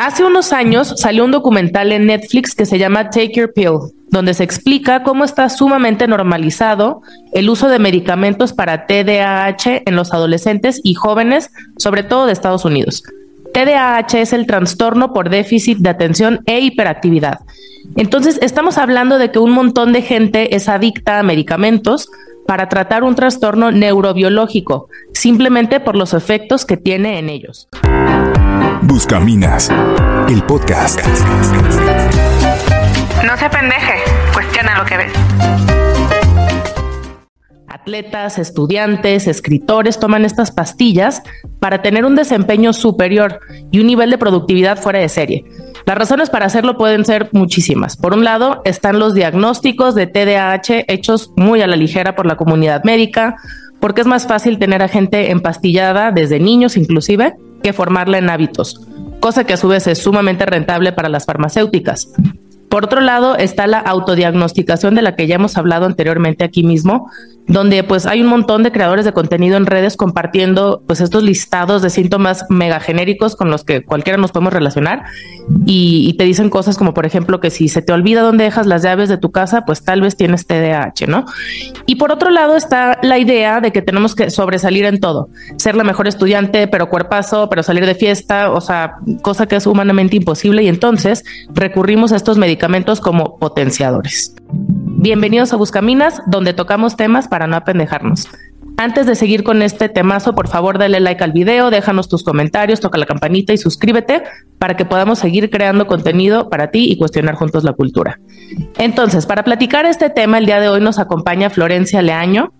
Hace unos años salió un documental en Netflix que se llama Take Your Pill, donde se explica cómo está sumamente normalizado el uso de medicamentos para TDAH en los adolescentes y jóvenes, sobre todo de Estados Unidos. TDAH es el trastorno por déficit de atención e hiperactividad. Entonces, estamos hablando de que un montón de gente es adicta a medicamentos para tratar un trastorno neurobiológico, simplemente por los efectos que tiene en ellos. Buscaminas, el podcast. No se pendeje, cuestiona lo que ves. Atletas, estudiantes, escritores toman estas pastillas para tener un desempeño superior y un nivel de productividad fuera de serie. Las razones para hacerlo pueden ser muchísimas. Por un lado, están los diagnósticos de TDAH hechos muy a la ligera por la comunidad médica, porque es más fácil tener a gente empastillada desde niños inclusive formarla en hábitos, cosa que a su vez es sumamente rentable para las farmacéuticas. Por otro lado, está la autodiagnosticación de la que ya hemos hablado anteriormente aquí mismo, donde pues hay un montón de creadores de contenido en redes compartiendo pues estos listados de síntomas mega genéricos con los que cualquiera nos podemos relacionar y, te dicen cosas como por ejemplo que si se te olvida dónde dejas las llaves de tu casa, pues tal vez tienes TDAH, ¿no? Y por otro lado está la idea de que tenemos que sobresalir en todo, ser la mejor estudiante, pero cuerpazo, pero salir de fiesta, o sea, cosa que es humanamente imposible y entonces recurrimos a estos medicamentos como potenciadores. Bienvenidos a Buscaminas, donde tocamos temas para no apendejarnos. Antes de seguir con este temazo, por favor dale like al video, déjanos tus comentarios, toca la campanita y suscríbete para que podamos seguir creando contenido para ti y cuestionar juntos la cultura. Entonces, para platicar este tema, el día de hoy nos acompaña Florencia Leaño.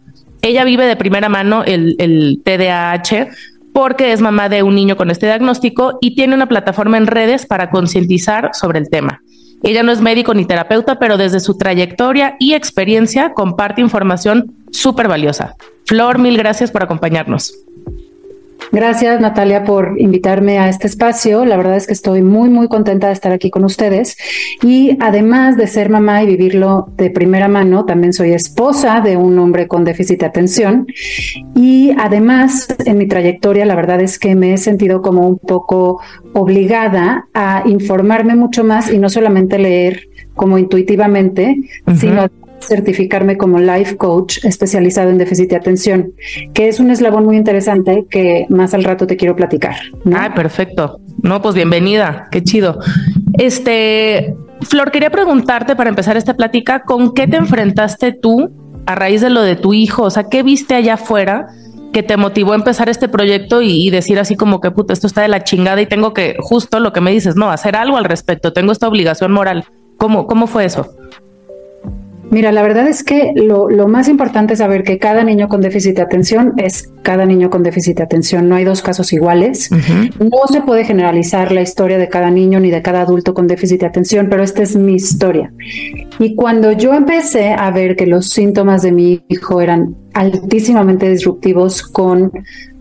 Ella vive de primera mano el, el TDAH porque es mamá de un niño con este diagnóstico y tiene una plataforma en redes para concientizar sobre el tema. Ella no es médico ni terapeuta, pero desde su trayectoria y experiencia comparte información súper valiosa. Flor, mil gracias por acompañarnos. Gracias, Natalia, por invitarme a este espacio. La verdad es que estoy muy, muy contenta de estar aquí con ustedes. Y además de ser mamá y vivirlo de primera mano, también soy esposa de un hombre con déficit de atención. Y además, en mi trayectoria, la verdad es que me he sentido como un poco obligada a informarme mucho más y no solamente leer como intuitivamente, sino certificarme como life coach especializado en déficit de atención, que es un eslabón muy interesante que más al rato te quiero platicar. Ah, perfecto. No, pues bienvenida, qué chido. Este, Flor, quería preguntarte para empezar esta plática, ¿con qué te enfrentaste tú a raíz de lo de tu hijo? O sea, ¿qué viste allá afuera que te motivó a empezar este proyecto y, decir así como que puta, esto está de la chingada y tengo que, justo lo que me dices, no, hacer algo al respecto, tengo esta obligación moral. ¿Cómo, cómo fue eso? Mira, la verdad es que lo, más importante es saber que cada niño con déficit de atención es cada niño con déficit de atención. No hay dos casos iguales. No se puede generalizar la historia de cada niño ni de cada adulto con déficit de atención, pero esta es mi historia. Y cuando yo empecé a ver que los síntomas de mi hijo eran altísimamente disruptivos con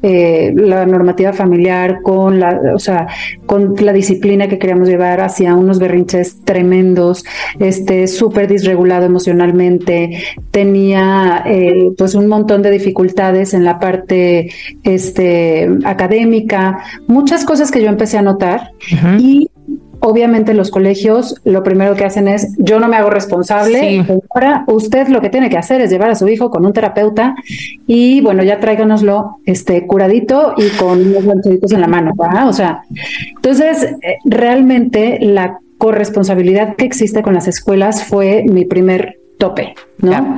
eh, la normativa familiar, con la, o sea, con la disciplina que queríamos llevar hacia unos berrinches tremendos, este, súper disregulado emocionalmente, tenía eh, pues un montón de dificultades en la parte este, académica, muchas cosas que yo empecé a notar y obviamente los colegios lo primero que hacen es, yo no me hago responsable, ahora usted lo que tiene que hacer es llevar a su hijo con un terapeuta y bueno, ya tráiganoslo este, curadito y con unos guantecitos en la mano, O sea, entonces eh, realmente la corresponsabilidad que existe con las escuelas fue mi primer tope, ¿no?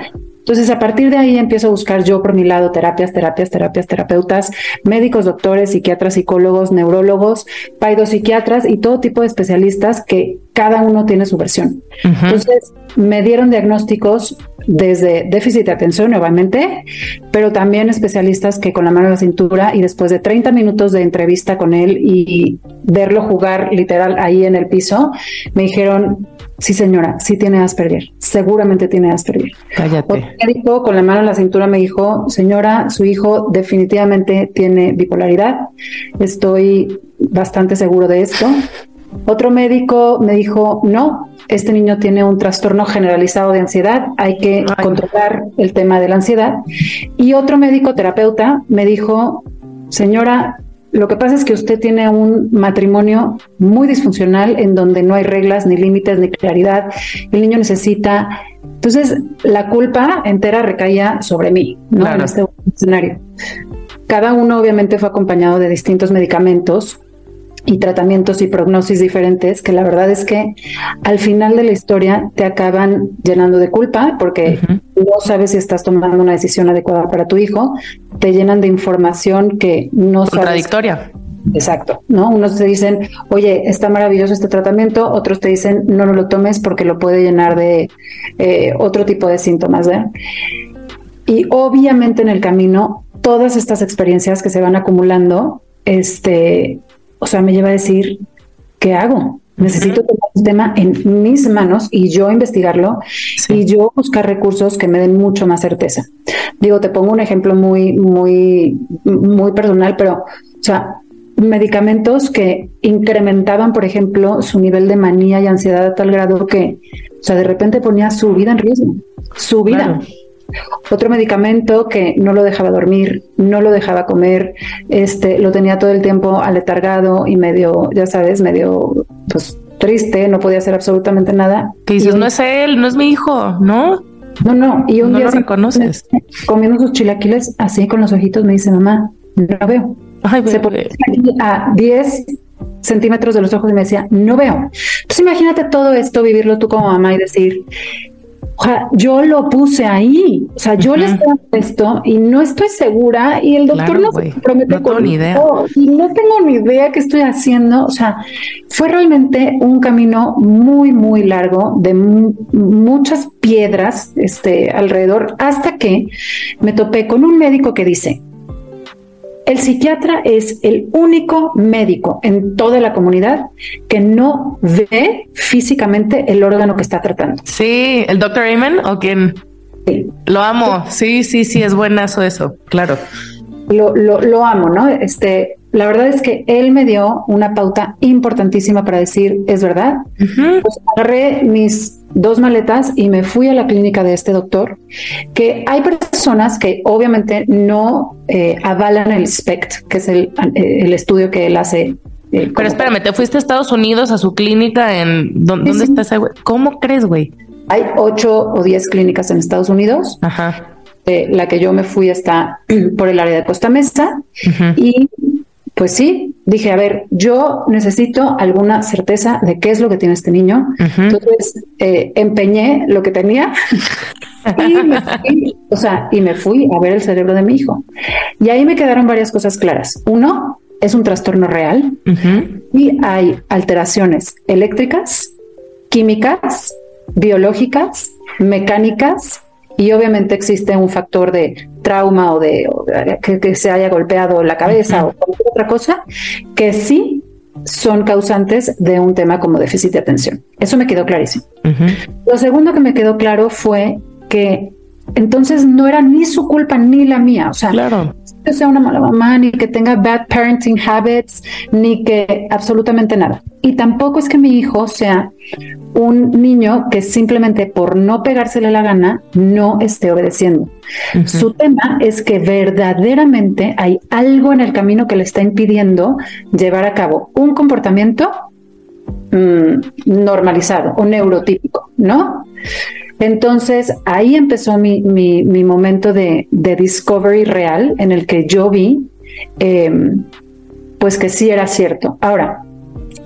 Entonces, a partir de ahí empiezo a buscar yo por mi lado terapias, terapias, terapias, terapeutas, médicos, doctores, psiquiatras, psicólogos, neurólogos, paidopsiquiatras y todo tipo de especialistas que cada uno tiene su versión. Entonces, me dieron diagnósticos desde déficit de atención, nuevamente, pero también especialistas que con la mano en la cintura y después de 30 minutos de entrevista con él y verlo jugar literal ahí en el piso, me dijeron, Sí, señora, sí tiene Asperger. Seguramente tiene Asperger. Cállate. médico con la mano en la cintura me dijo, señora, su hijo definitivamente tiene bipolaridad. Estoy bastante seguro de esto. Otro médico me dijo, no, este niño tiene un trastorno generalizado de ansiedad, hay que controlar el tema de la ansiedad. Y otro médico terapeuta me dijo, señora, lo que pasa es que usted tiene un matrimonio muy disfuncional en donde no hay reglas, ni límites, ni claridad. El niño necesita. Entonces, la culpa entera recaía sobre mí, ¿no? En este escenario. Cada uno, obviamente, fue acompañado de distintos medicamentos y tratamientos y prognosis diferentes que la verdad es que al final de la historia te acaban llenando de culpa porque no sabes si estás tomando una decisión adecuada para tu hijo, te llenan de información que no Contradictoria. Exacto, ¿no? Unos te dicen, oye, está maravilloso este tratamiento, otros te dicen, no, no lo tomes porque lo puede llenar de eh, otro tipo de síntomas. Y obviamente en el camino, todas estas experiencias que se van acumulando, este, o sea, me lleva a decir, ¿qué hago? Necesito tomar el tema en mis manos y yo investigarlo y yo buscar recursos que me den mucho más certeza. Digo, te pongo un ejemplo muy, muy, muy personal, pero, o sea, medicamentos que incrementaban, por ejemplo, su nivel de manía y ansiedad a tal grado que, o sea, de repente ponía su vida en riesgo, su vida. Otro medicamento que no lo dejaba dormir, no lo dejaba comer, este, lo tenía todo el tiempo aletargado y medio, ya sabes, medio pues triste, no podía hacer absolutamente nada. Que dices, no es él, no es mi hijo, ¿no? No, no, y un no día lo reconoces. comiendo sus chilaquiles así con los ojitos me dice, mamá, no veo. Ay, Se ponía a 10 centímetros de los ojos y me decía, no veo. Entonces imagínate todo esto, vivirlo tú como mamá y decir, o sea, yo lo puse ahí, o sea, yo les pongo esto y no estoy segura y el doctor no se compromete no con ni idea. y no tengo ni idea qué estoy haciendo, o sea, fue realmente un camino muy muy largo de muchas piedras este alrededor hasta que me topé con un médico que dice, el psiquiatra es el único médico en toda la comunidad que no ve físicamente el órgano que está tratando. Sí, el doctor Amen o quién. Sí. Lo amo. Sí, sí, sí, es buenazo eso, claro. Lo, lo, lo amo, ¿no? Este, la verdad es que él me dio una pauta importantísima para decir, es verdad. Uh -huh. pues agarré mis dos maletas y me fui a la clínica de este doctor, que hay personas que obviamente no eh, avalan el SPECT, que es el, el estudio que él hace. Eh, Pero espérame, ¿te fuiste a Estados Unidos a su clínica en dónde, ¿dónde está ese güey? ¿Cómo crees, güey? Hay ocho o diez clínicas en Estados Unidos. Ajá. Eh, la que yo me fui está por el área de Costa Mesa uh -huh. y pues sí, dije, a ver, yo necesito alguna certeza de qué es lo que tiene este niño. Uh -huh. Entonces, eh, empeñé lo que tenía y me fui, o sea, y me fui a ver el cerebro de mi hijo. Y ahí me quedaron varias cosas claras. Uno, es un trastorno real uh -huh. y hay alteraciones eléctricas, químicas, biológicas, mecánicas y obviamente existe un factor de trauma o de, o de que, que, se haya golpeado la cabeza uh -huh. o cualquier otra cosa que sí son causantes de un tema como déficit de atención. Eso me quedó clarísimo. Uh -huh. Lo segundo que me quedó claro fue que entonces no era ni su culpa ni la mía. O sea, claro. Que sea una mala mamá, ni que tenga bad parenting habits, ni que absolutamente nada. Y tampoco es que mi hijo sea un niño que simplemente por no pegársele la gana no esté obedeciendo. Uh -huh. Su tema es que verdaderamente hay algo en el camino que le está impidiendo llevar a cabo un comportamiento mmm, normalizado o neurotípico, ¿no? Entonces ahí empezó mi, mi, mi momento de, de, discovery real en el que yo vi eh, pues que sí era cierto. Ahora,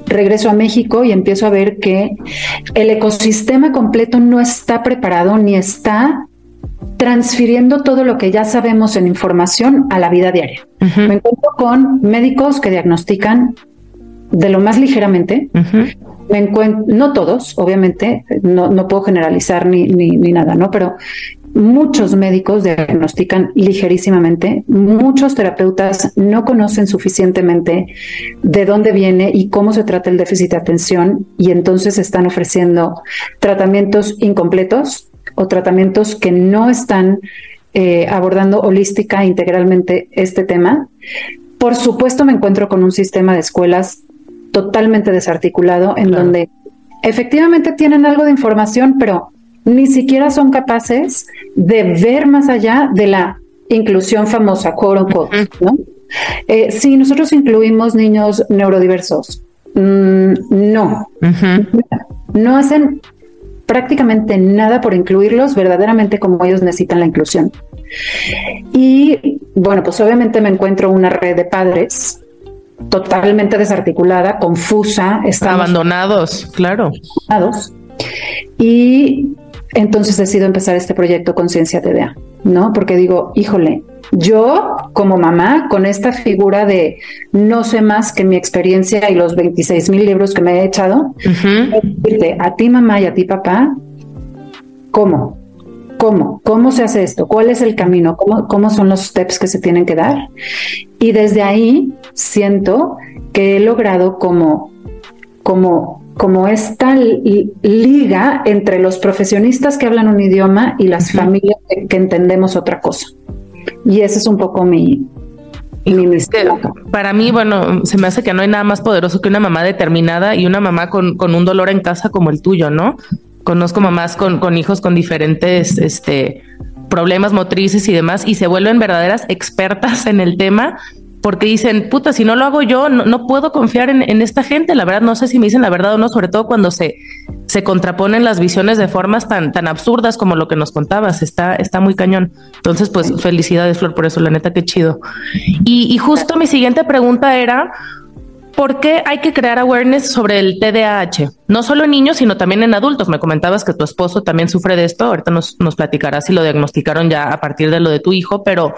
regreso a México y empiezo a ver que el ecosistema completo no está preparado ni está transfiriendo todo lo que ya sabemos en información a la vida diaria. Uh -huh. Me encuentro con médicos que diagnostican de lo más ligeramente. Uh -huh. Me encuentro, no todos, obviamente, no, no puedo generalizar ni, ni, ni, nada, ¿no? Pero muchos médicos diagnostican ligerísimamente, muchos terapeutas no conocen suficientemente de dónde viene y cómo se trata el déficit de atención y entonces están ofreciendo tratamientos incompletos o tratamientos que no están eh, abordando holística integralmente este tema. Por supuesto, me encuentro con un sistema de escuelas totalmente desarticulado en claro. donde efectivamente tienen algo de información, pero ni siquiera son capaces de ver más allá de la inclusión famosa, quote unquote, ¿no? Eh, sí, nosotros incluimos niños neurodiversos. Mm, no, no hacen prácticamente nada por incluirlos verdaderamente como ellos necesitan la inclusión. Y bueno, pues obviamente me encuentro una red de padres totalmente desarticulada, confusa, están abandonados, claro. Abandonados. Y entonces decido empezar este proyecto Conciencia TDA, ¿no? Porque digo, híjole, yo como mamá, con esta figura de no sé más que mi experiencia y los 26 mil libros que me he echado, a ti mamá y a ti papá, ¿cómo? ¿Cómo? ¿Cómo se hace esto? ¿Cuál es el camino? ¿Cómo, ¿Cómo son los steps que se tienen que dar? Y desde ahí siento que he logrado como, como, como esta liga entre los profesionistas que hablan un idioma y las familias que, entendemos otra cosa. Y ese es un poco mi, mi Para mí, bueno, se me hace que no hay nada más poderoso que una mamá determinada y una mamá con, con un dolor en casa como el tuyo, ¿no? Conozco mamás con, con hijos con diferentes este, problemas motrices y demás y se vuelven verdaderas expertas en el tema porque dicen, puta, si no lo hago yo, no, puedo confiar en, en, esta gente. La verdad, no sé si me dicen la verdad o no, sobre todo cuando se, se contraponen las visiones de formas tan, tan absurdas como lo que nos contabas. Está, está muy cañón. Entonces, pues felicidades, Flor, por eso, la neta, qué chido. Y, y justo mi siguiente pregunta era, ¿Por qué hay que crear awareness sobre el TDAH? No solo en niños, sino también en adultos. Me comentabas que tu esposo también sufre de esto. Ahorita nos, nos platicarás si lo diagnosticaron ya a partir de lo de tu hijo, pero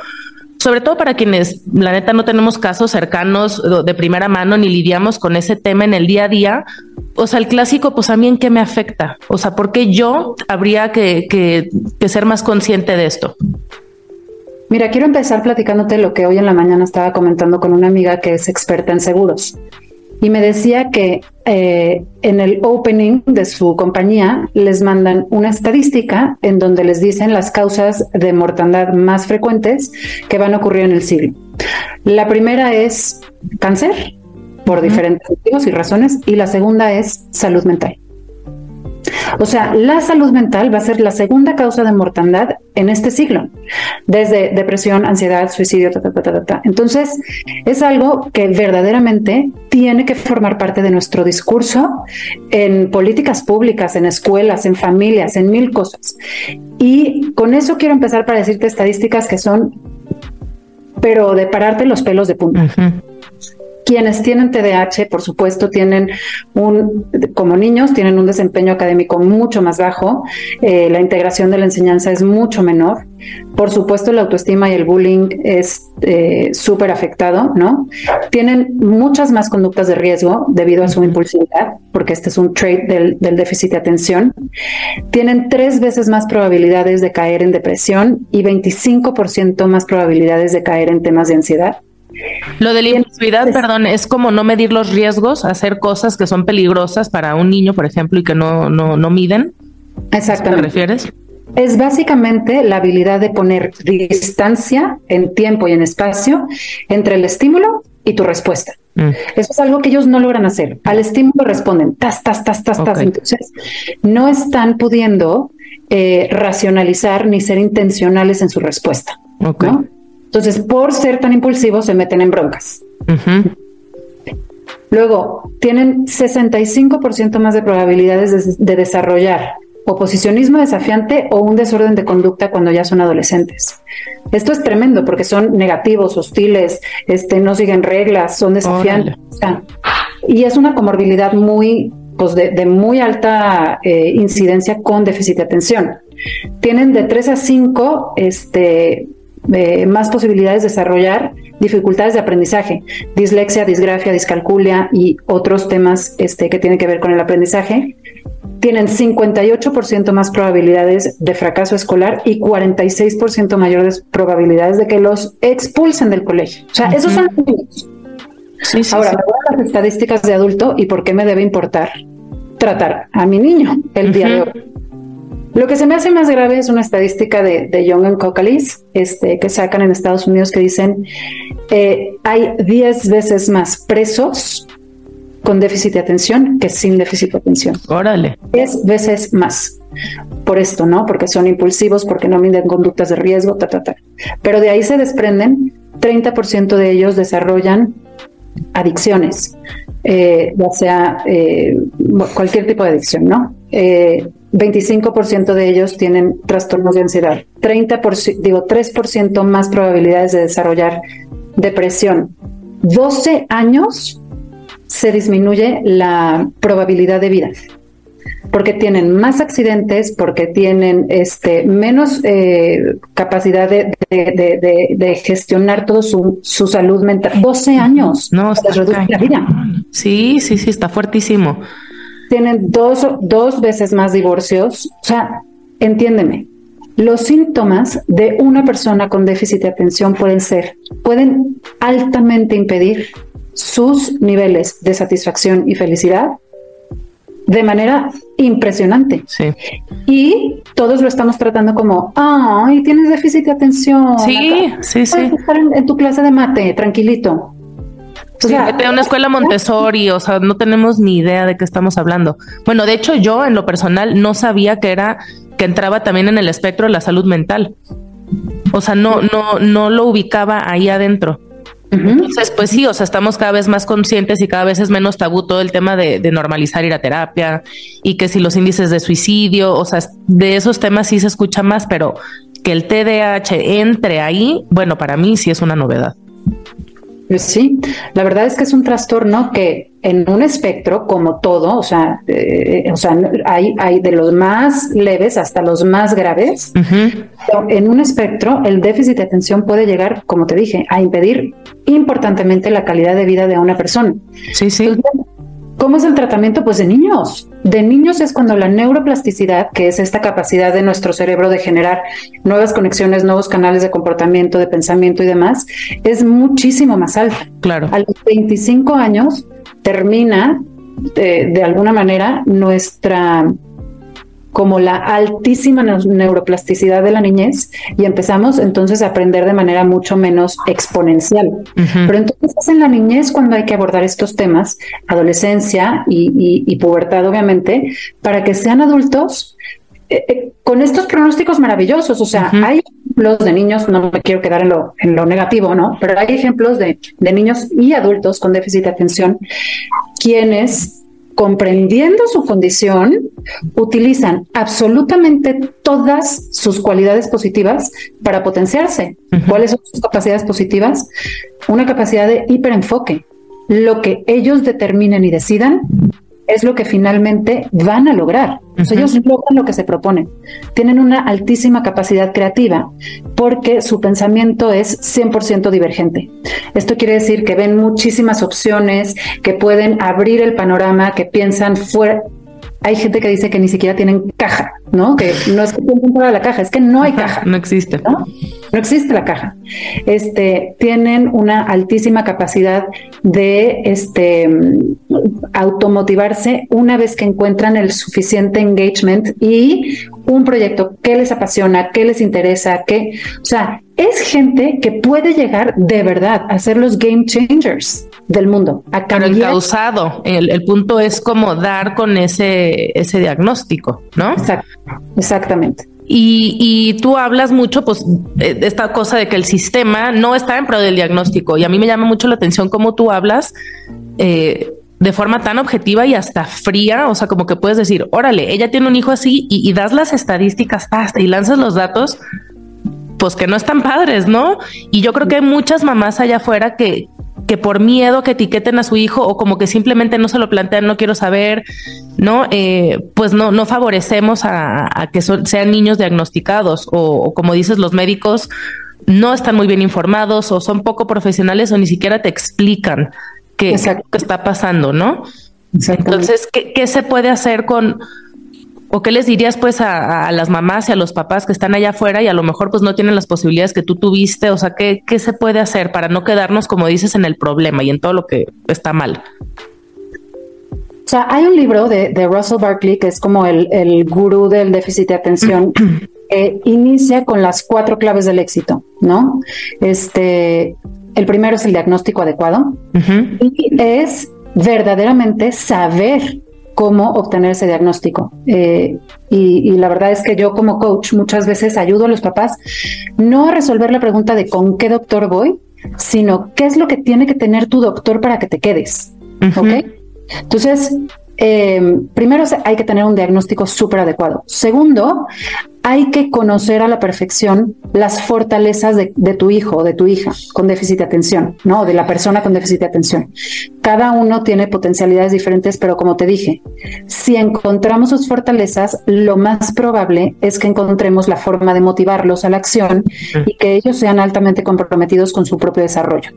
sobre todo para quienes, la neta, no tenemos casos cercanos de primera mano ni lidiamos con ese tema en el día a día. O sea, el clásico, pues a mí en qué me afecta. O sea, ¿por qué yo habría que, que, que ser más consciente de esto? Mira, quiero empezar platicándote lo que hoy en la mañana estaba comentando con una amiga que es experta en seguros. Y me decía que eh, en el opening de su compañía les mandan una estadística en donde les dicen las causas de mortandad más frecuentes que van a ocurrir en el siglo. La primera es cáncer, por diferentes motivos y razones, y la segunda es salud mental. O sea, la salud mental va a ser la segunda causa de mortandad en este siglo, desde depresión, ansiedad, suicidio, ta, ta, ta, Entonces, es algo que verdaderamente tiene que formar parte de nuestro discurso en políticas públicas, en escuelas, en familias, en mil cosas. Y con eso quiero empezar para decirte estadísticas que son, pero de pararte los pelos de punta. Quienes tienen TDAH, por supuesto, tienen un, como niños, tienen un desempeño académico mucho más bajo, eh, la integración de la enseñanza es mucho menor, por supuesto, la autoestima y el bullying es eh, súper afectado, ¿no? Tienen muchas más conductas de riesgo debido a su impulsividad, porque este es un trait del, del déficit de atención. Tienen tres veces más probabilidades de caer en depresión y 25% más probabilidades de caer en temas de ansiedad. Lo de la impulsividad, perdón, es como no medir los riesgos, hacer cosas que son peligrosas para un niño, por ejemplo, y que no, no, no miden. Exactamente. ¿Te refieres? Es básicamente la habilidad de poner distancia en tiempo y en espacio entre el estímulo y tu respuesta. Mm. Eso es algo que ellos no logran hacer. Al estímulo responden tas, tas, tas, tas, tas. Entonces, no están pudiendo eh, racionalizar ni ser intencionales en su respuesta. Okay. Entonces, por ser tan impulsivos, se meten en broncas. Luego, tienen 65% más de probabilidades de, desarrollar oposicionismo desafiante o un desorden de conducta cuando ya son adolescentes. Esto es tremendo porque son negativos, hostiles, este, no siguen reglas, son desafiantes. y es una comorbilidad muy, pues de, muy alta eh, incidencia con déficit de atención. Tienen de 3 a 5 este, más posibilidades de desarrollar dificultades de aprendizaje, dislexia, disgrafia, discalculia y otros temas este, que tienen que ver con el aprendizaje, tienen 58% más probabilidades de fracaso escolar y 46% mayores probabilidades de que los expulsen del colegio. O sea, esos son los niños. Ahora, me voy a las estadísticas de adulto y por qué me debe importar tratar a mi niño el día de hoy. Lo que se me hace más grave es una estadística de, de Young and Cocalis, este, que sacan en Estados Unidos que dicen eh, hay 10 veces más presos con déficit de atención que sin déficit de atención. Órale. 10 veces más. Por esto, ¿no? Porque son impulsivos, porque no miden conductas de riesgo, ta, ta, ta. Pero de ahí se desprenden 30% de ellos desarrollan adicciones, eh, ya sea eh, cualquier tipo de adicción, ¿no? 25% de ellos tienen trastornos de ansiedad, 30%, digo, 3% más probabilidades de desarrollar depresión. 12 años se disminuye la probabilidad de vida porque tienen más accidentes, porque tienen este, menos eh, capacidad de, gestionar todo su, salud mental. 12 años. No, está reduce la vida. Sí, sí, sí, está fuertísimo. Tienen dos, dos veces más divorcios. O sea, entiéndeme, los síntomas de una persona con déficit de atención pueden ser, pueden altamente impedir sus niveles de satisfacción y felicidad de manera impresionante. Sí. Y todos lo estamos tratando como, ay, tienes déficit de atención. Sí, sí, sí. estar en, tu clase de mate, tranquilito. De una escuela Montessori, o sea, no tenemos ni idea de qué estamos hablando. Bueno, de hecho, yo en lo personal no sabía que era que entraba también en el espectro de la salud mental. O sea, no, no, no lo ubicaba ahí adentro. Entonces, pues sí, o sea, estamos cada vez más conscientes y cada vez es menos tabú todo el tema de, normalizar ir a terapia y que si los índices de suicidio, o sea, de esos temas sí se escucha más, pero que el TDAH entre ahí, bueno, para mí sí es una novedad. Pues sí, la verdad es que es un trastorno que en un espectro, como todo, o sea, eh, o sea hay, hay de los más leves hasta los más graves. En un espectro, el déficit de atención puede llegar, como te dije, a impedir importantemente la calidad de vida de una persona. Sí, sí. ¿Cómo es el tratamiento? Pues de niños. De niños es cuando la neuroplasticidad, que es esta capacidad de nuestro cerebro de generar nuevas conexiones, nuevos canales de comportamiento, de pensamiento y demás, es muchísimo más alta. Claro. A los 25 años termina de, de alguna manera nuestra como la altísima neuroplasticidad de la niñez y empezamos entonces a aprender de manera mucho menos exponencial. Pero entonces es en la niñez cuando hay que abordar estos temas, adolescencia y, pubertad obviamente, para que sean adultos eh, eh, con estos pronósticos maravillosos. O sea, hay ejemplos de niños, no me quiero quedar en lo, en lo negativo, ¿no? Pero hay ejemplos de, de niños y adultos con déficit de atención quienes comprendiendo su condición, utilizan absolutamente todas sus cualidades positivas para potenciarse. ¿Cuáles son sus capacidades positivas? Una capacidad de hiperenfoque. Lo que ellos determinen y decidan es lo que finalmente van a lograr. ellos logran lo que se proponen. Tienen una altísima capacidad creativa porque su pensamiento es 100% divergente. Esto quiere decir que ven muchísimas opciones, que pueden abrir el panorama, que piensan fuera. Hay gente que dice que ni siquiera tienen caja, ¿no? Que no es que piensen fuera de la caja, es que no hay caja. No existe. ¿no? No existe la caja. Este, tienen una altísima capacidad de este, automotivarse una vez que encuentran el suficiente engagement y un proyecto que les apasiona, que les interesa, que, o sea, es gente que puede llegar de verdad a ser los game changers del mundo. A Pero el causado, el, punto es como dar con ese, ese diagnóstico, ¿no? exactamente. Y, tú hablas mucho, pues, de esta cosa de que el sistema no está en pro del diagnóstico. Y a mí me llama mucho la atención cómo tú hablas eh, de forma tan objetiva y hasta fría. O sea, como que puedes decir, órale, ella tiene un hijo así y, das las estadísticas hasta y lanzas los datos, pues que no están padres, ¿no? Y yo creo que hay muchas mamás allá afuera que, que por miedo que etiqueten a su hijo o como que simplemente no se lo plantean, no quiero saber, ¿no? Eh, pues no, no favorecemos a, que sean niños diagnosticados o, como dices, los médicos no están muy bien informados o son poco profesionales o ni siquiera te explican qué, está pasando, ¿no? Entonces, ¿qué, ¿qué, se puede hacer con, ¿O qué les dirías pues a, las mamás y a los papás que están allá afuera y a lo mejor pues no tienen las posibilidades que tú tuviste? O sea, ¿qué, qué se puede hacer para no quedarnos, como dices, en el problema y en todo lo que está mal? O sea, hay un libro de, Russell Barkley que es como el, el gurú del déficit de atención. que inicia con las cuatro claves del éxito, ¿no? Este, el primero es el diagnóstico adecuado y es verdaderamente saber cómo obtener ese diagnóstico. Eh, y, la verdad es que yo como coach muchas veces ayudo a los papás no a resolver la pregunta de con qué doctor voy, sino qué es lo que tiene que tener tu doctor para que te quedes. ¿Ok? Entonces, eh, primero hay que tener un diagnóstico súper adecuado. Segundo, hay que conocer a la perfección las fortalezas de, tu hijo o de tu hija con déficit de atención, ¿no? De la persona con déficit de atención. Cada uno tiene potencialidades diferentes, pero como te dije, si encontramos sus fortalezas, lo más probable es que encontremos la forma de motivarlos a la acción y que ellos sean altamente comprometidos con su propio desarrollo.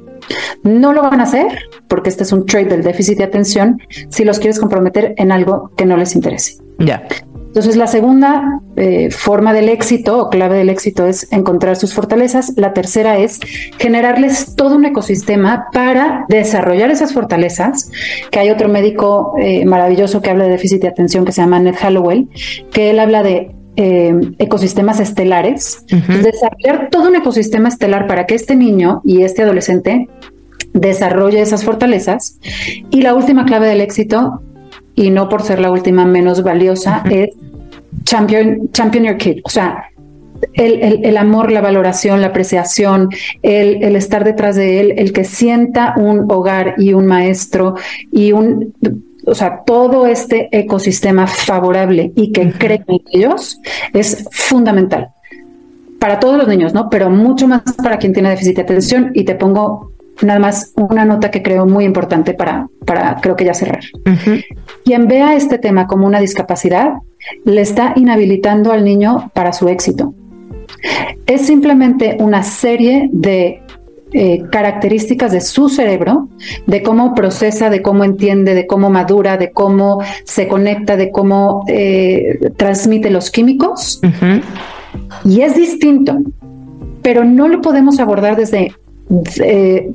No lo van a hacer porque este es un trait del déficit de atención si los quieres comprometer en algo que no les interese. Ya. Entonces, la segunda eh, forma del éxito o clave del éxito es encontrar sus fortalezas. La tercera es generarles todo un ecosistema para desarrollar esas fortalezas, que hay otro médico eh, maravilloso que habla de déficit de atención que se llama Ned Hallowell, que él habla de eh, ecosistemas estelares, desarrollar todo un ecosistema estelar para que este niño y este adolescente desarrolle esas fortalezas. Y la última clave del éxito, y no por ser la última menos valiosa, es champion, champion your kid. O sea, el, el, amor, la valoración, la apreciación, el, el, estar detrás de él, el que sienta un hogar y un maestro y un o sea, todo este ecosistema favorable y que creen en ellos es fundamental para todos los niños, ¿no? Pero mucho más para quien tiene déficit de atención y te pongo nada más una nota que creo muy importante para, para creo que ya cerrar. Quien vea este tema como una discapacidad, le está inhabilitando al niño para su éxito. Es simplemente una serie de eh, características de su cerebro, de cómo procesa, de cómo entiende, de cómo madura, de cómo se conecta, de cómo eh, transmite los químicos. Y es distinto, pero no lo podemos abordar desde eh,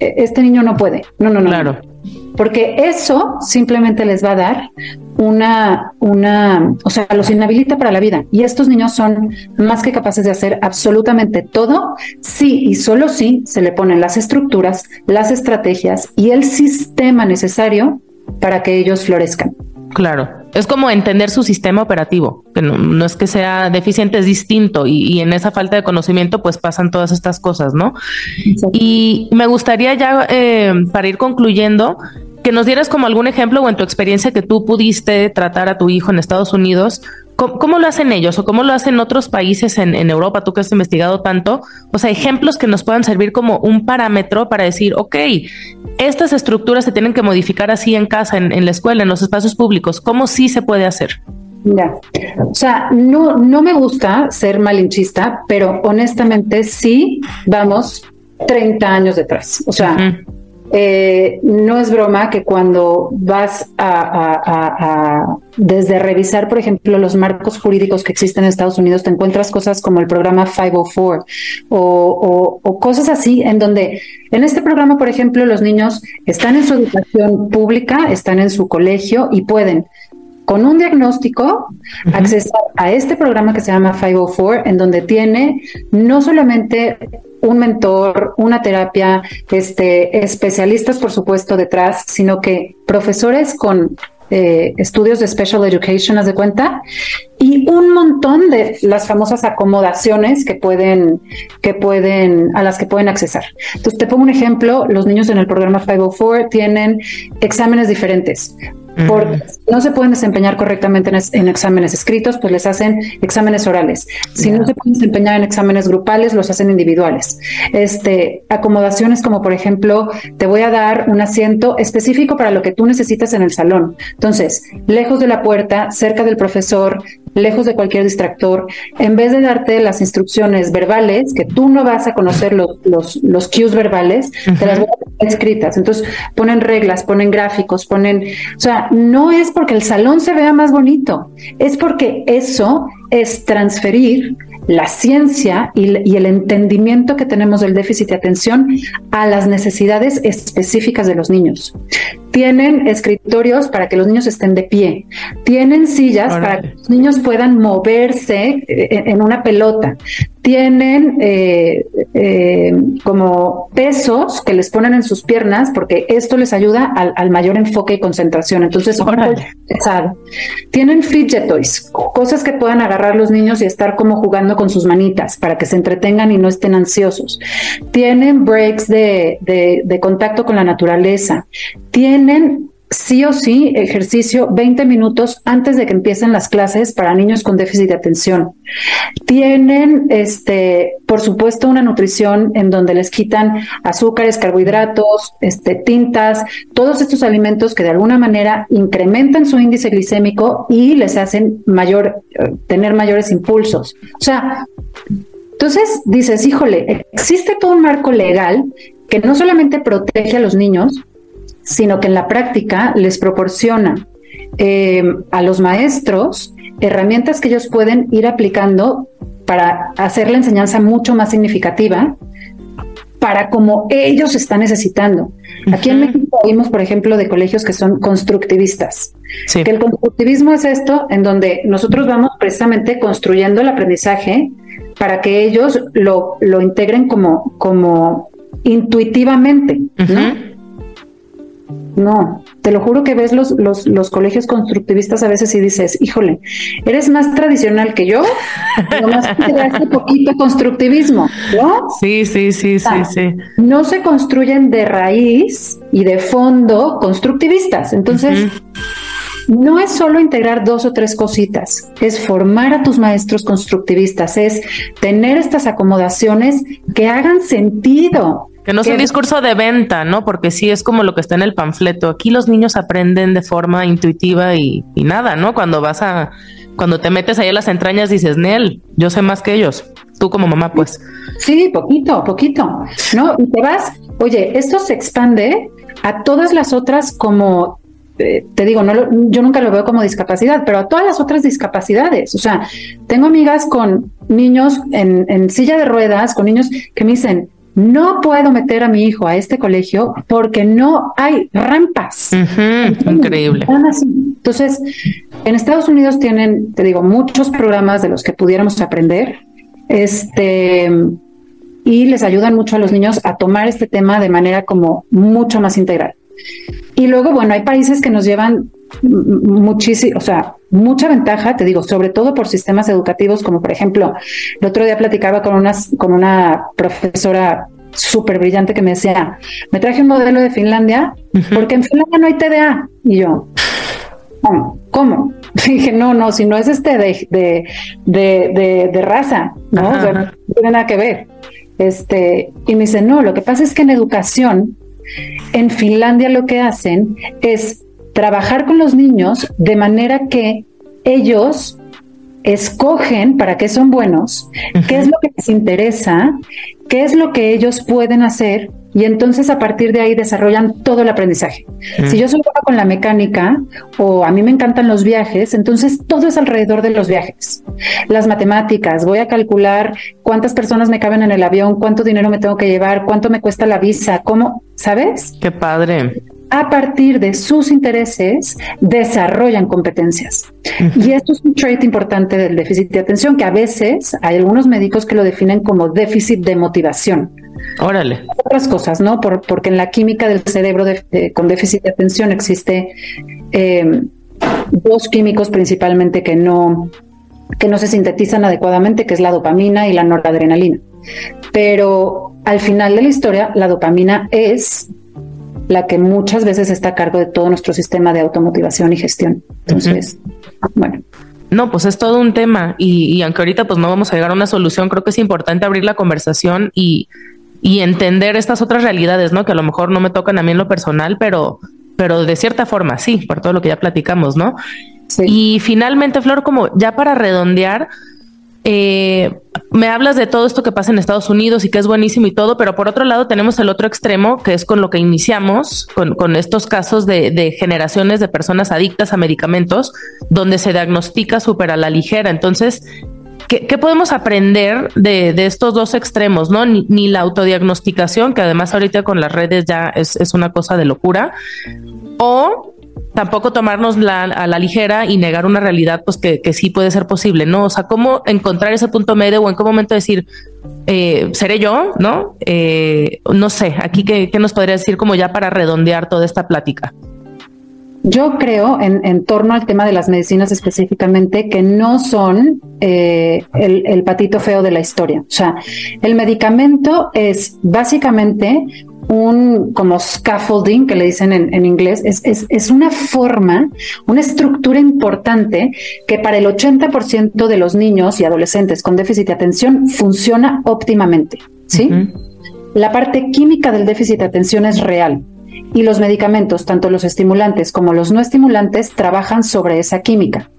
este niño no puede. No, no, no. Claro. Porque eso simplemente les va a dar una, una, o sea, los inhabilita para la vida. Y estos niños son más que capaces de hacer absolutamente todo si y solo si se le ponen las estructuras, las estrategias y el sistema necesario para que ellos florezcan. Claro, es como entender su sistema operativo, que no, es que sea deficiente, es distinto y, en esa falta de conocimiento pues pasan todas estas cosas, ¿no? Y me gustaría ya, eh, para ir concluyendo, que nos dieras como algún ejemplo o en tu experiencia que tú pudiste tratar a tu hijo en Estados Unidos, ¿cómo, lo hacen ellos o cómo lo hacen otros países en, Europa, tú que has investigado tanto? O sea, ejemplos que nos puedan servir como un parámetro para decir, ok, estas estructuras se tienen que modificar así en casa, en, la escuela, en los espacios públicos, ¿cómo sí se puede hacer? Ya, o sea, no, no me gusta ser malinchista, pero honestamente sí vamos 30 años detrás. O sea, eh, no es broma que cuando vas a, desde revisar, por ejemplo, los marcos jurídicos que existen en Estados Unidos, te encuentras cosas como el programa 504 o, o cosas así, en donde en este programa, por ejemplo, los niños están en su educación pública, están en su colegio y pueden con un diagnóstico, acceder a este programa que se llama 504, en donde tiene no solamente un mentor, una terapia, este, especialistas, por supuesto, detrás, sino que profesores con eh, estudios de special education, haz de cuenta, y un montón de las famosas acomodaciones que pueden, que pueden, a las que pueden accesar. Entonces, te pongo un ejemplo, los niños en el programa 504 tienen exámenes diferentes. Porque no se pueden desempeñar correctamente en, exámenes escritos, pues les hacen exámenes orales. Si no se pueden desempeñar en exámenes grupales, los hacen individuales. Este, acomodaciones como por ejemplo, te voy a dar un asiento específico para lo que tú necesitas en el salón. Entonces, lejos de la puerta, cerca del profesor, lejos de cualquier distractor, en vez de darte las instrucciones verbales, que tú no vas a conocer los, los, los cues verbales, te las voy a escritas. Entonces, ponen reglas, ponen gráficos, ponen, o sea, no es porque el salón se vea más bonito, es porque eso es transferir la ciencia y, el entendimiento que tenemos del déficit de atención a las necesidades específicas de los niños. Tienen escritorios para que los niños estén de pie, tienen sillas para que los niños puedan moverse eh, en una pelota, tienen eh, eh, como pesos que les ponen en sus piernas porque esto les ayuda al, mayor enfoque y concentración. Entonces, tienen fidget toys, cosas que puedan agarrar los niños y estar como jugando con sus manitas para que se entretengan y no estén ansiosos. Tienen breaks de, de contacto con la naturaleza. Tienen sí o sí ejercicio 20 minutos antes de que empiecen las clases para niños con déficit de atención. Tienen, este, por supuesto, una nutrición en donde les quitan azúcares, carbohidratos, este, tintas, todos estos alimentos que de alguna manera incrementan su índice glicémico y les hacen mayor, eh, tener mayores impulsos. O sea, entonces dices, híjole, existe todo un marco legal que no solamente protege a los niños, sino que en la práctica les proporciona eh, a los maestros herramientas que ellos pueden ir aplicando para hacer la enseñanza mucho más significativa para como ellos están necesitando. Aquí en México oímos, por ejemplo, de colegios que son constructivistas. Que el constructivismo es esto en donde nosotros vamos precisamente construyendo el aprendizaje para que ellos lo, lo integren como, como intuitivamente, ¿no? No, te lo juro que ves los, los, los, colegios constructivistas a veces y dices, híjole, eres más tradicional que yo, nomás te da este poquito constructivismo, ¿no? Sí, sí, sí, sí, sí. No se construyen de raíz y de fondo constructivistas. Entonces, no es solo integrar dos o tres cositas, es formar a tus maestros constructivistas, es tener estas acomodaciones que hagan sentido, que no es un discurso de venta, ¿no? Porque sí es como lo que está en el panfleto. Aquí los niños aprenden de forma intuitiva y, nada, ¿no? Cuando vas a, cuando te metes ahí en las entrañas dices, Nel, yo sé más que ellos. Tú como mamá, pues. Sí, poquito, poquito, ¿no? Y te vas, oye, esto se expande a todas las otras como eh, te digo, no yo nunca lo veo como discapacidad, pero a todas las otras discapacidades. O sea, tengo amigas con niños en, en, silla de ruedas, con niños que me dicen, no puedo meter a mi hijo a este colegio porque no hay rampas. increíble. Entonces, en Estados Unidos tienen, te digo, muchos programas de los que pudiéramos aprender. Este y les ayudan mucho a los niños a tomar este tema de manera como mucho más integral. Y luego, bueno, hay países que nos llevan muchísimo, o sea, mucha ventaja, te digo, sobre todo por sistemas educativos, como por ejemplo, el otro día platicaba con, una con una profesora súper brillante que me decía, me traje un modelo de Finlandia porque en Finlandia no hay TDA. Y yo, ¿cómo? ¿Cómo? dije, no, no, si no es este de, de, de, de, raza, ¿no? no tiene nada que ver. Este, y me dice, no, lo que pasa es que en educación, en Finlandia lo que hacen es trabajar con los niños de manera que ellos escogen para qué son buenos, qué es lo que les interesa, qué es lo que ellos pueden hacer y entonces a partir de ahí desarrollan todo el aprendizaje. Si yo soy buena con la mecánica o a mí me encantan los viajes, entonces todo es alrededor de los viajes. Las matemáticas, voy a calcular cuántas personas me caben en el avión, cuánto dinero me tengo que llevar, cuánto me cuesta la visa, cómo, ¿sabes? Qué padre a partir de sus intereses, desarrollan competencias. Y esto es un trait importante del déficit de atención, que a veces hay algunos médicos que lo definen como déficit de motivación. Órale. Otras cosas, ¿no? porque en la química del cerebro con déficit de atención existe em, dos químicos principalmente que no, que no se sintetizan adecuadamente, que es la dopamina y la noradrenalina. Pero al final de la historia, la dopamina es la que muchas veces está a cargo de todo nuestro sistema de automotivación y gestión. Entonces, bueno. No, pues es todo un tema y, aunque ahorita pues no vamos a llegar a una solución, creo que es importante abrir la conversación y, y entender estas otras realidades, ¿no? Que a lo mejor no me tocan a mí en lo personal, pero, pero de cierta forma sí, por todo lo que ya platicamos, ¿no? Sí. Y finalmente, Flor, como ya para redondear, eh, me hablas de todo esto que pasa en Estados Unidos y que es buenísimo y todo, pero por otro lado tenemos el otro extremo, que es con lo que iniciamos, con, estos casos de, generaciones de personas adictas a medicamentos, donde se diagnostica súper a la ligera. Entonces, ¿qué, podemos aprender de, estos dos extremos? ¿no? Ni, la autodiagnosticación, que además ahorita con las redes ya es, es una cosa de locura, o tampoco tomarnos la, a la ligera y negar una realidad, pues que, que, sí puede ser posible, ¿no? O sea, cómo encontrar ese punto medio o en qué momento decir, eh, ¿seré yo? ¿No? Eh, no sé, aquí qué, qué nos podría decir como ya para redondear toda esta plática. Yo creo, en, torno al tema de las medicinas específicamente, que no son eh, el, patito feo de la historia. O sea, el medicamento es básicamente un como scaffolding que le dicen en, inglés, es, es, una forma, una estructura importante que para el 80% de los niños y adolescentes con déficit de atención funciona óptimamente. ¿sí? La parte química del déficit de atención es real y los medicamentos, tanto los estimulantes como los no estimulantes, trabajan sobre esa química.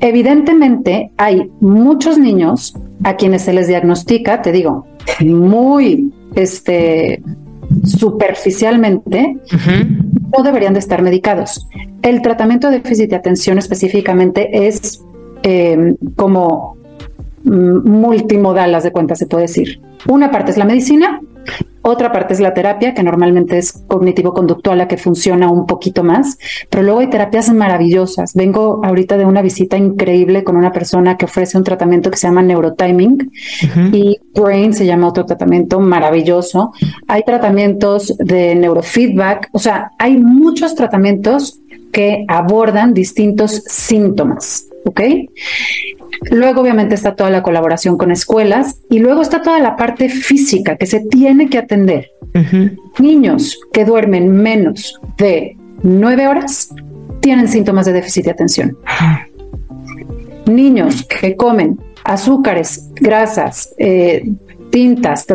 Evidentemente, hay muchos niños a quienes se les diagnostica, te digo, muy este, superficialmente, no deberían de estar medicados. El tratamiento de déficit de atención específicamente es eh, como mm, multimodal, las de cuenta se puede decir. Una parte es la medicina otra parte es la terapia, que normalmente es cognitivo-conductual, la que funciona un poquito más, pero luego hay terapias maravillosas. Vengo ahorita de una visita increíble con una persona que ofrece un tratamiento que se llama neurotiming y Brain se llama otro tratamiento maravilloso. Hay tratamientos de neurofeedback, o sea, hay muchos tratamientos que abordan distintos síntomas. ¿ok? Luego obviamente está toda la colaboración con escuelas y luego está toda la parte física que se tiene que atender. Niños que duermen menos de nueve horas tienen síntomas de déficit de atención. Niños que comen azúcares, grasas, eh, tintas,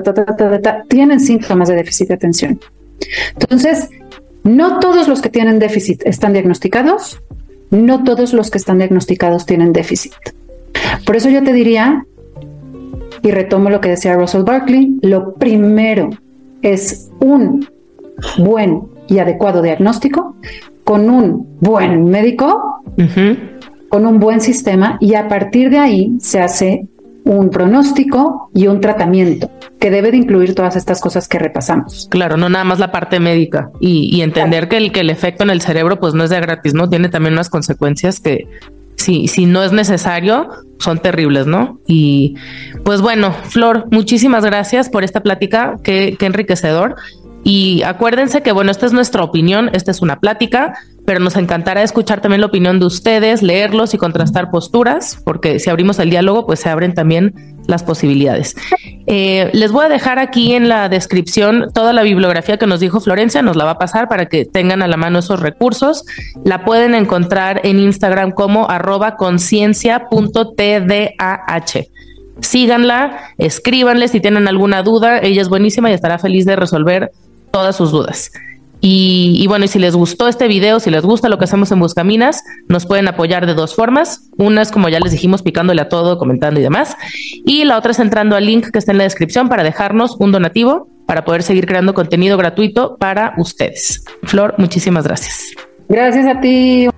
tienen síntomas de déficit de atención. Entonces, no todos los que tienen déficit están diagnosticados, no todos los que están diagnosticados tienen déficit. Por eso yo te diría, y retomo lo que decía Russell Barkley, lo primero es un buen y adecuado diagnóstico con un buen médico, con un buen sistema y a partir de ahí se hace un pronóstico y un tratamiento que debe de incluir todas estas cosas que repasamos. Claro, no nada más la parte médica y, entender que, el, que el efecto en el cerebro pues no es de gratis, ¿no? Tiene también unas consecuencias que si, si no es necesario son terribles, ¿no? Y pues bueno, Flor, muchísimas gracias por esta plática, qué, qué enriquecedor. Y acuérdense que, bueno, esta es nuestra opinión, esta es una plática, pero nos encantará escuchar también la opinión de ustedes, leerlos y contrastar posturas, porque si abrimos el diálogo, pues se abren también las posibilidades. Eh, les voy a dejar aquí en la descripción toda la bibliografía que nos dijo Florencia, nos la va a pasar para que tengan a la mano esos recursos. La pueden encontrar en Instagram como arroba conciencia.tdah. Síganla, escríbanle si tienen alguna duda, ella es buenísima y estará feliz de resolver todas sus dudas. Y, bueno, y si les gustó este video, si les gusta lo que hacemos en Buscaminas, nos pueden apoyar de dos formas. Una es, como ya les dijimos, picándole a todo, comentando y demás. Y la otra es entrando al link que está en la descripción para dejarnos un donativo para poder seguir creando contenido gratuito para ustedes. Flor, muchísimas gracias. Gracias a ti.